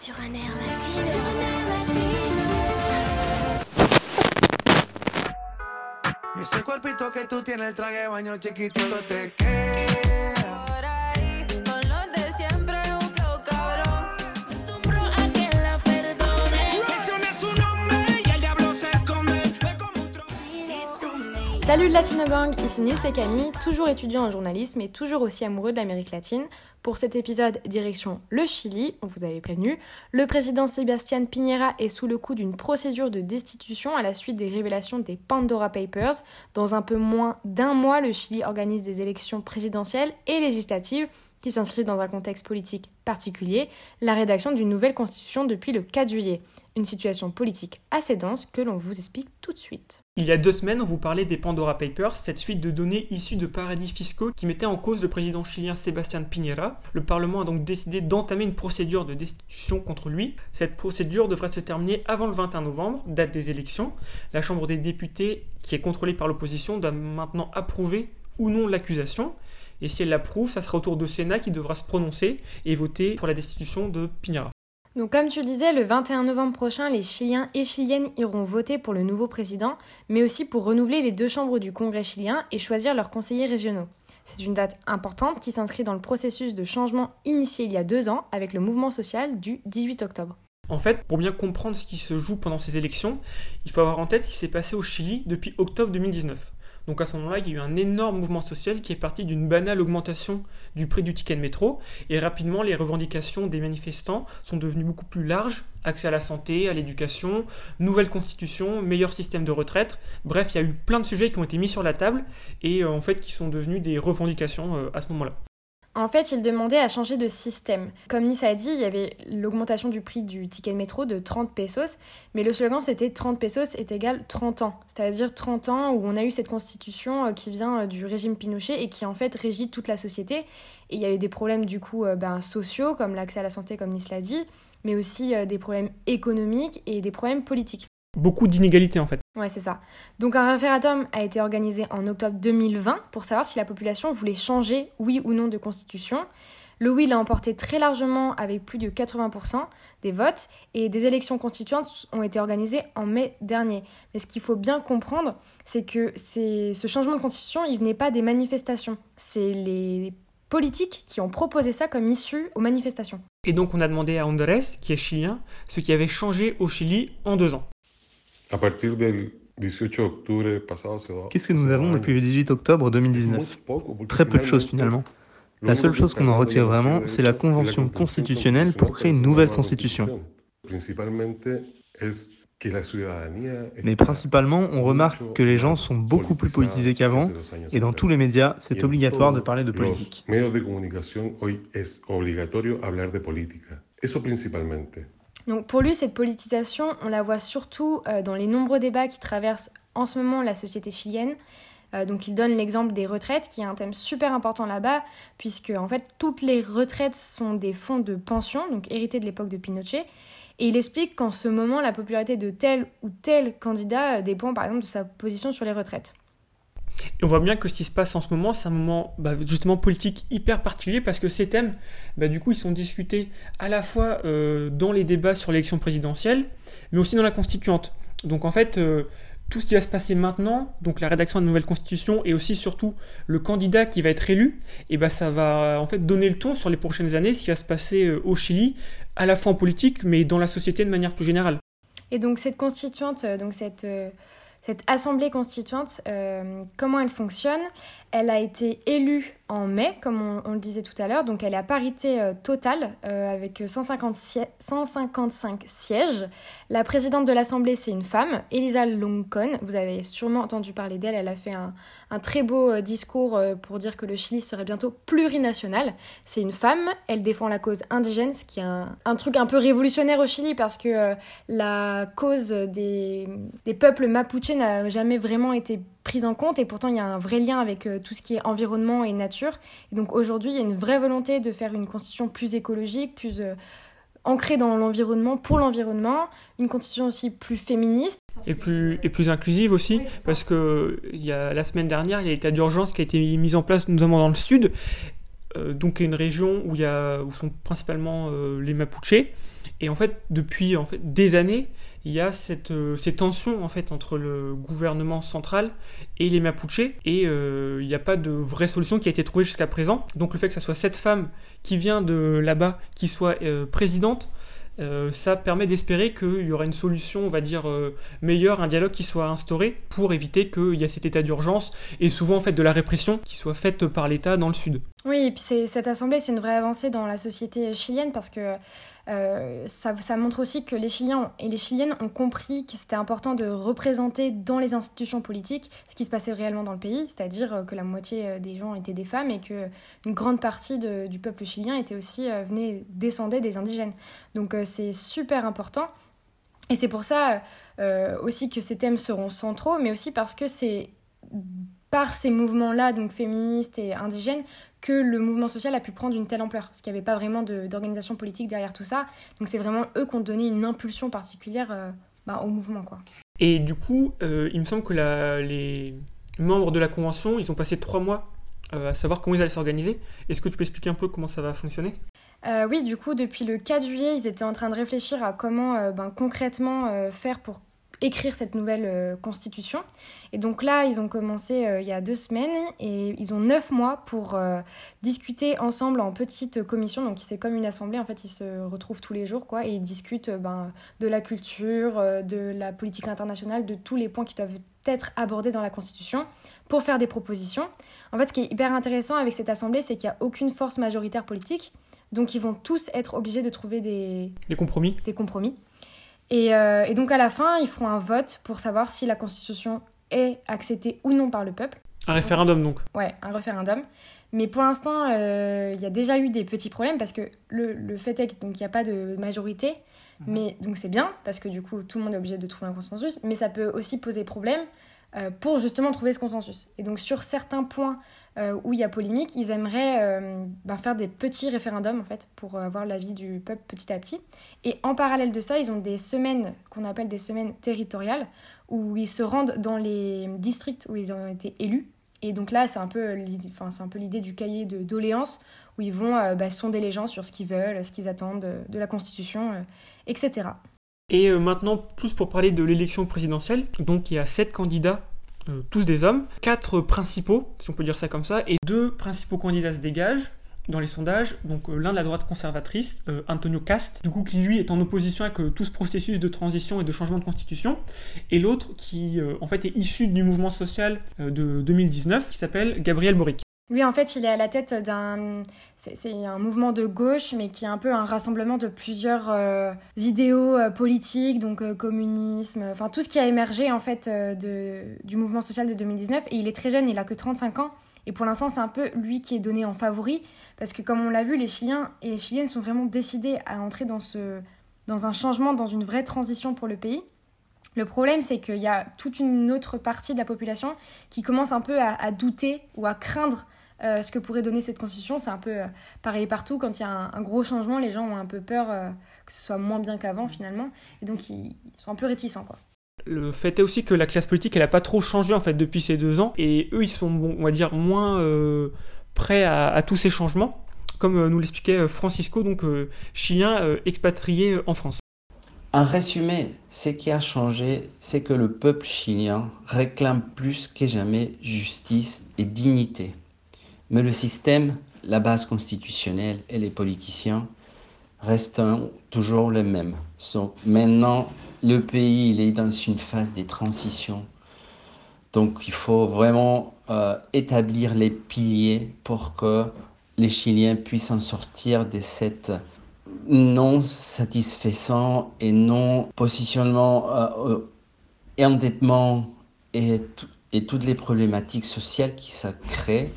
Sur un air latino. Ese cuerpito que tú tienes, el traje de baño chiquitito te queda. Salut Latino Gang, ici Nils et Camille, toujours étudiant en journalisme et toujours aussi amoureux de l'Amérique latine. Pour cet épisode, direction le Chili, on vous avait prévenu. Le président Sebastián Piñera est sous le coup d'une procédure de destitution à la suite des révélations des Pandora Papers. Dans un peu moins d'un mois, le Chili organise des élections présidentielles et législatives qui s'inscrivent dans un contexte politique particulier, la rédaction d'une nouvelle constitution depuis le 4 juillet. Une situation politique assez dense que l'on vous explique tout de suite. Il y a deux semaines, on vous parlait des Pandora Papers, cette suite de données issues de paradis fiscaux qui mettaient en cause le président chilien Sebastián Piñera. Le Parlement a donc décidé d'entamer une procédure de destitution contre lui. Cette procédure devrait se terminer avant le 21 novembre, date des élections. La Chambre des députés, qui est contrôlée par l'opposition, doit maintenant approuver ou non l'accusation. Et si elle l'approuve, ça sera au tour du Sénat qui devra se prononcer et voter pour la destitution de Piñera. Donc comme tu disais, le 21 novembre prochain, les Chiliens et Chiliennes iront voter pour le nouveau président, mais aussi pour renouveler les deux chambres du Congrès chilien et choisir leurs conseillers régionaux. C'est une date importante qui s'inscrit dans le processus de changement initié il y a deux ans avec le mouvement social du 18 octobre. En fait, pour bien comprendre ce qui se joue pendant ces élections, il faut avoir en tête ce qui s'est passé au Chili depuis octobre 2019. Donc à ce moment-là, il y a eu un énorme mouvement social qui est parti d'une banale augmentation du prix du ticket de métro, et rapidement les revendications des manifestants sont devenues beaucoup plus larges, accès à la santé, à l'éducation, nouvelle constitution, meilleur système de retraite, bref, il y a eu plein de sujets qui ont été mis sur la table, et euh, en fait qui sont devenus des revendications euh, à ce moment-là. En fait, il demandait à changer de système. Comme Nice a dit, il y avait l'augmentation du prix du ticket de métro de 30 pesos, mais le slogan c'était 30 pesos est égal 30 ans. C'est-à-dire 30 ans où on a eu cette constitution euh, qui vient euh, du régime Pinochet et qui en fait régit toute la société. Et il y avait des problèmes du coup euh, ben, sociaux, comme l'accès à la santé, comme Nice l'a dit, mais aussi des problèmes économiques et des problèmes politiques. Beaucoup d'inégalités en fait. Ouais, c'est ça. Donc un référendum a été organisé en octobre 2020 pour savoir si la population voulait changer, oui ou non, de constitution. Le oui l'a emporté très largement avec plus de 80% des votes et des élections constituantes ont été organisées en mai dernier. Mais ce qu'il faut bien comprendre, c'est que ce changement de constitution, il venait pas des manifestations. C'est les politiques qui ont proposé ça comme issue aux manifestations. Et donc on a demandé à Andrés, qui est chilien, ce qui avait changé au Chili en deux ans. Qu'est-ce que nous avons depuis le 18 octobre 2019 muy poco, porque Très peu de choses finalement. La seule chose qu'on en retire vraiment, c'est la convention constitutionnelle pour créer une nouvelle constitution. Mais principalement, on remarque que les gens sont beaucoup plus politisés qu'avant, et dans tous les médias, c'est obligatoire de parler de politique. Donc pour lui, cette politisation, on la voit surtout euh, dans les nombreux débats qui traversent en ce moment la société chilienne. Euh, donc il donne l'exemple des retraites, qui est un thème super important là-bas, puisque en fait toutes les retraites sont des fonds de pension, donc hérités de l'époque de Pinochet. Et il explique qu'en ce moment, la popularité de tel ou tel candidat euh, dépend par exemple de sa position sur les retraites. Et on voit bien que ce qui se passe en ce moment, c'est un moment bah, justement politique hyper particulier parce que ces thèmes, bah, du coup, ils sont discutés à la fois euh, dans les débats sur l'élection présidentielle, mais aussi dans la constituante. Donc en fait, euh, tout ce qui va se passer maintenant, donc la rédaction de nouvelle constitution et aussi surtout le candidat qui va être élu, et bah, ça va en fait donner le ton sur les prochaines années, ce qui va se passer euh, au Chili, à la fois en politique, mais dans la société de manière plus générale. Et donc cette constituante, donc cette, cette assemblée constituante, euh, comment elle fonctionne Elle a été élue en mai, comme on, le disait tout à l'heure, donc elle est à parité euh, totale euh, avec 150 siè- 155 sièges. La présidente de l'Assemblée, c'est une femme, Elisa Loncon. Vous avez sûrement entendu parler d'elle. Elle a fait un, très beau euh, discours euh, pour dire que le Chili serait bientôt plurinational. C'est une femme, elle défend la cause indigène, ce qui est un, truc un peu révolutionnaire au Chili parce que euh, la cause des, des peuples mapuche n'a jamais vraiment été prise en compte et pourtant il y a un vrai lien avec euh, tout ce qui est environnement et nature. Et donc aujourd'hui, il y a une vraie volonté de faire une constitution plus écologique, plus euh, ancrée dans l'environnement, pour l'environnement, une constitution aussi plus féministe. et plus, et plus inclusive aussi, parce que il y a, la semaine dernière, il y a l'état d'urgence qui a été mis en place, notamment dans le sud, euh, donc une région où, il y a, où sont principalement les Mapuches. Et en fait, depuis en fait, des années, il y a cette, euh, ces tensions en fait, entre le gouvernement central et les Mapuches. Et il n'y a pas de vraie solution qui a été trouvée jusqu'à présent. Donc le fait que ce soit cette femme qui vient de là-bas, qui soit présidente, euh, ça permet d'espérer qu'il y aura une solution, on va dire, euh, meilleure, un dialogue qui soit instauré pour éviter qu'il y ait cet état d'urgence et souvent en fait de la répression qui soit faite par l'État dans le sud. Oui, et puis cette assemblée, c'est une vraie avancée dans la société chilienne parce que euh, ça, ça, montre aussi que les Chiliens et les Chiliennes ont compris que c'était important de représenter dans les institutions politiques ce qui se passait réellement dans le pays, c'est-à-dire que la moitié des gens étaient des femmes et que une grande partie du peuple chilien était aussi venait descendait des indigènes. Donc c'est super important. Et c'est pour ça euh, aussi que ces thèmes seront centraux, mais aussi parce que c'est par ces mouvements-là, donc féministes et indigènes, que le mouvement social a pu prendre une telle ampleur. Parce qu'il n'y avait pas vraiment d'organisation politique derrière tout ça. Donc c'est vraiment eux qui ont donné une impulsion particulière euh, bah, au mouvement. Quoi. Et du coup, euh, il me semble que les membres de la Convention, ils ont passé trois mois à savoir comment ils allaient s'organiser. Est-ce que tu peux expliquer un peu comment ça va fonctionner? Euh, oui, du coup, depuis le 4 juillet, ils étaient en train de réfléchir à comment euh, ben, concrètement euh, faire pour écrire cette nouvelle constitution. Et donc là, ils ont commencé il y a deux semaines et ils ont neuf mois pour discuter ensemble en petite commission. Donc c'est comme une assemblée, en fait, ils se retrouvent tous les jours quoi, et ils discutent ben, de la culture, de la politique internationale, de tous les points qui doivent être abordés dans la constitution pour faire des propositions. En fait, ce qui est hyper intéressant avec cette assemblée, c'est qu'il n'y a aucune force majoritaire politique. Donc ils vont tous être obligés de trouver des, des compromis. Des compromis. Et, euh, et, donc à la fin, ils feront un vote pour savoir si la Constitution est acceptée ou non par le peuple. Un référendum donc Ouais, un référendum. Mais pour l'instant, euh, il y a déjà eu des petits problèmes parce que le, le fait est qu'il n'y a pas de majorité. Mhm. Mais donc c'est bien parce que du coup tout le monde est obligé de trouver un consensus. Mais ça peut aussi poser problème euh, pour justement trouver ce consensus. Et donc sur certains points euh, où il y a polémique, ils aimeraient euh, ben, faire des petits référendums en fait pour avoir l'avis du peuple petit à petit. Et en parallèle de ça, ils ont des semaines qu'on appelle des semaines territoriales où ils se rendent dans les districts où ils ont été élus. Et donc là, c'est un peu l'idée du cahier de doléances où ils vont bah, sonder les gens sur ce qu'ils veulent, ce qu'ils attendent de, de la Constitution, etc. Et euh, maintenant, plus pour parler de l'élection présidentielle, donc il y a sept candidats, euh, tous des hommes, quatre principaux, si on peut dire ça comme ça, et deux principaux candidats se dégagent dans les sondages, donc euh, l'un de la droite conservatrice, Antonio Cast, du coup qui lui est en opposition avec tout ce processus de transition et de changement de constitution, et l'autre qui en fait est issu du mouvement social de 2019, qui s'appelle Gabriel Boric. Lui, en fait, il est à la tête d'un. C'est un mouvement de gauche, mais qui est un peu un rassemblement de plusieurs euh, idéaux euh, politiques, donc euh, communisme, enfin tout ce qui a émergé en fait de, du mouvement social de 2019. Et il est très jeune, il a que 35 ans. Et pour l'instant, c'est un peu lui qui est donné en favori, parce que comme on l'a vu, les Chiliens et les Chiliennes sont vraiment décidés à entrer dans, ce, dans un changement, dans une vraie transition pour le pays. Le problème, c'est qu'il y a toute une autre partie de la population qui commence un peu à, à douter ou à craindre euh, ce que pourrait donner cette constitution. C'est un peu euh, pareil partout. Quand il y a un, gros changement, les gens ont un peu peur euh, que ce soit moins bien qu'avant finalement. Et donc ils, sont un peu réticents. Quoi. Le fait est aussi que la classe politique, elle n'a pas trop changé en fait depuis ces deux ans. Et eux, ils sont, on va dire, moins prêts à, tous ces changements. Comme nous l'expliquait Francisco, donc chilien expatrié en France. En résumé, ce qui a changé, c'est que le peuple chilien réclame plus que jamais justice et dignité. Mais le système, la base constitutionnelle et les politiciens restent toujours les mêmes. maintenant, le pays est dans une phase de transition. Donc il faut vraiment euh, établir les piliers pour que les Chiliens puissent en sortir de cette non satisfaisant et non positionnement euh, et endettement et, et toutes les problématiques sociales qui ça crée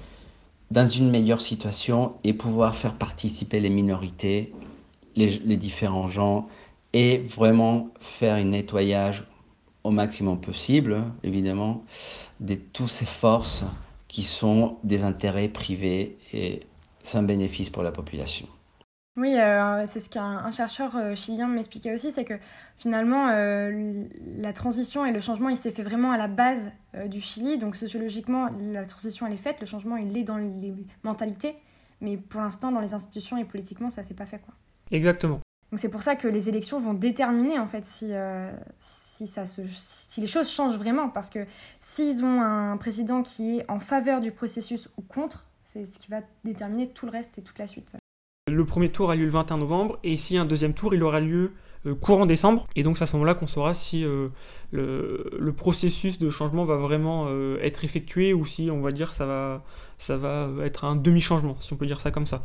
dans une meilleure situation et pouvoir faire participer les minorités, les, différents gens et vraiment faire un nettoyage au maximum possible, évidemment, de toutes ces forces qui sont des intérêts privés et sans bénéfice pour la population. Oui, euh, c'est ce qu'un chercheur euh, chilien m'expliquait aussi, c'est que finalement, euh, la transition et le changement, il s'est fait vraiment à la base du Chili. Donc sociologiquement, la transition, elle est faite, le changement, il est dans les mentalités. Mais pour l'instant, dans les institutions et politiquement, ça s'est pas fait. Quoi. Exactement. Donc c'est pour ça que les élections vont déterminer en fait si, si, ça se, si les choses changent vraiment. Parce que s'ils ont un président qui est en faveur du processus ou contre, c'est ce qui va déterminer tout le reste et toute la suite. Le premier tour a lieu le 21 novembre et si un deuxième tour, il aura lieu euh, courant décembre. Et donc c'est à ce moment-là qu'on saura si euh, le, processus de changement va vraiment euh, être effectué ou si on va dire ça va, ça va être un demi-changement, si on peut dire ça comme ça.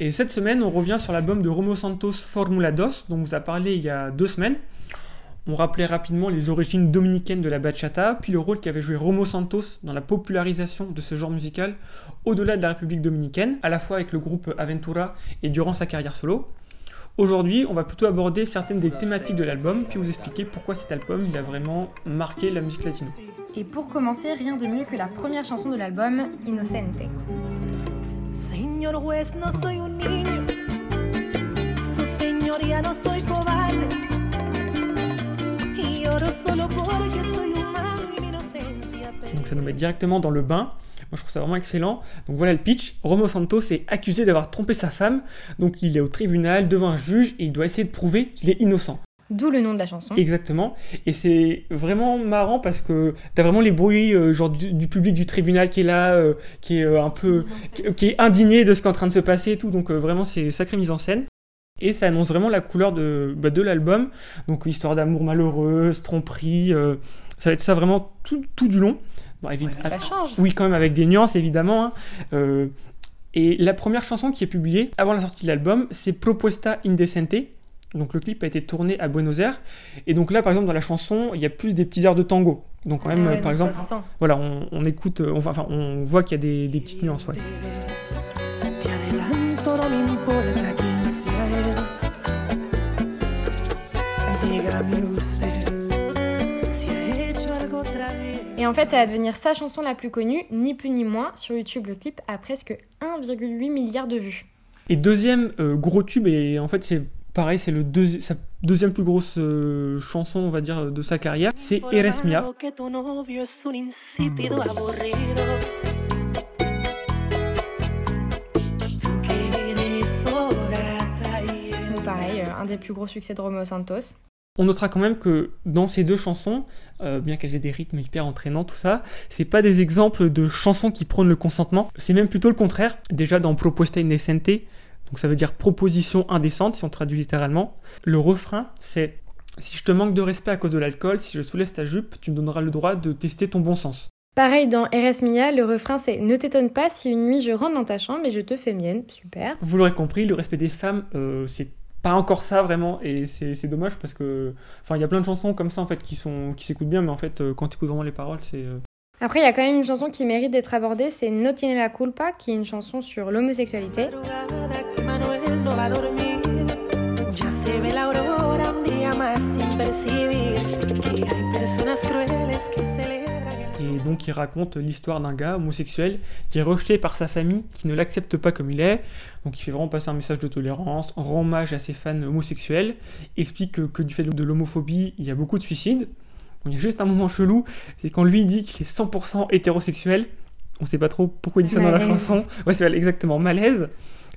Et cette semaine, on revient sur l'album de Romo Santos Formula Dos, dont on vous a parlé il y a deux semaines. On rappelait rapidement les origines dominicaines de la bachata, puis le rôle qu'avait joué Romo Santos dans la popularisation de ce genre musical au-delà de la République dominicaine, à la fois avec le groupe Aventura et durant sa carrière solo. Aujourd'hui, on va plutôt aborder certaines des thématiques de l'album, puis vous expliquer pourquoi cet album il a vraiment marqué la musique latino. Et pour commencer, rien de mieux que la première chanson de l'album, Innocente. Señor juez, no soy un niño. Su señoría no soy cobarde. Donc ça nous met directement dans le bain. Moi, je trouve ça vraiment excellent. Donc voilà le pitch. Romo Santos est accusé d'avoir trompé sa femme. Donc il est au tribunal devant un juge et il doit essayer de prouver qu'il est innocent. D'où le nom de la chanson. Exactement. Et c'est vraiment marrant parce que t'as vraiment les bruits euh, genre du, du, public du tribunal qui est là, euh, qui est euh, un peu, qui, qui, est indigné de ce qui est en train de se passer et tout. Donc euh, vraiment c'est sacrée mise en scène. Et ça annonce vraiment la couleur de, bah, de l'album. Donc histoire d'amour malheureuse, tromperie. euh, ça va être ça vraiment tout, tout du long. Bon, évidemment, Ça change. oui, quand même avec des nuances évidemment. hein. Euh, et la première chanson qui est publiée avant la sortie de l'album, c'est Propuesta Indecente. Donc le clip a été tourné à Buenos Aires. Et donc là, par exemple, dans la chanson, il y a plus des petits airs de tango. Donc quand même, Ah ouais, euh, par exemple, se voilà, on, on écoute, euh, on, enfin, on voit qu'il y a des, des petites nuances. Ouais. Et en fait, ça va devenir sa chanson la plus connue, ni plus ni moins. Sur YouTube, le clip a presque 1,8 milliard de vues. Et deuxième euh, gros tube, et en fait c'est pareil, c'est deuxi- sa deuxième plus grosse euh, chanson, on va dire, de sa carrière, c'est Eres Mia. Pareil, euh, un des plus gros succès de Romeo Santos. On notera quand même que dans ces deux chansons, euh, bien qu'elles aient des rythmes hyper entraînants, tout ça, c'est pas des exemples de chansons qui prônent le consentement, c'est même plutôt le contraire. Déjà dans Proposta Indecente, donc ça veut dire proposition indécente si on traduit littéralement, le refrain c'est si je te manque de respect à cause de l'alcool, si je soulève ta jupe, tu me donneras le droit de tester ton bon sens. Pareil, dans RS Mia, le refrain c'est Ne t'étonne pas si une nuit je rentre dans ta chambre et je te fais mienne. Super. Vous l'aurez compris, le respect des femmes, euh, c'est pas encore ça vraiment, et c'est dommage parce que, enfin, il y a plein de chansons comme ça en fait qui sont qui s'écoutent bien, mais en fait, euh, quand tu écoutes vraiment les paroles, c'est euh, Après, il y a quand même une chanson qui mérite d'être abordée, c'est No tiene la culpa, qui est une chanson sur l'homosexualité. Et donc il raconte l'histoire d'un gars homosexuel qui est rejeté par sa famille, qui ne l'accepte pas comme il est. Donc il fait vraiment passer un message de tolérance, rend hommage à ses fans homosexuels, explique que, que du fait de l'homophobie, il y a beaucoup de suicides. Il y a juste un moment chelou, c'est quand lui dit qu'il est 100% hétérosexuel. On sait pas trop pourquoi il dit ça dans la chanson. Ouais, c'est exactement malaise.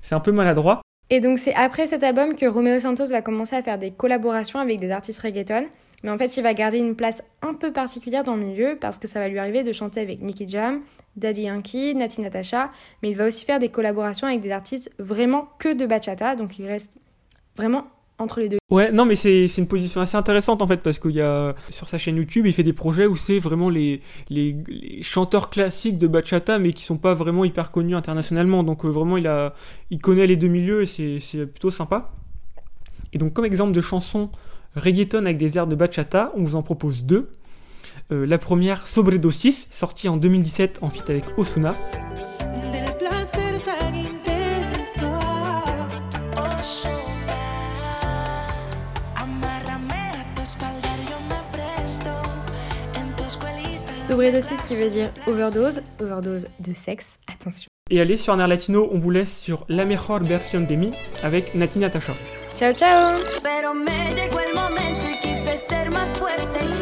C'est un peu maladroit. Et donc c'est après cet album que Romeo Santos va commencer à faire des collaborations avec des artistes reggaeton. Mais en fait, il va garder une place un peu particulière dans le milieu parce que ça va lui arriver de chanter avec Nicky Jam, Daddy Yankee, Nati Natasha. Mais il va aussi faire des collaborations avec des artistes vraiment que de bachata. Donc il reste vraiment entre les deux. Ouais, non, mais c'est une position assez intéressante en fait, parce qu'il y a sur sa chaîne YouTube, il fait des projets où c'est vraiment les, les, chanteurs classiques de bachata, mais qui sont pas vraiment hyper connus internationalement. Donc euh, vraiment, il, a, il connaît les deux milieux et c'est plutôt sympa. Et donc, comme exemple de chanson reggaeton avec des airs de bachata, on vous en propose deux. Euh, la première, Sobredosis, sortie en 2017 en feat avec Osuna. escuelita. Sobredosis qui veut dire overdose, overdose de sexe, attention. Et allez, sur un air latino, on vous laisse sur La Mejor Versión de Mi avec Nati Natasha. Ciao ciao Pero me llegó el momento y quise ser más fuerte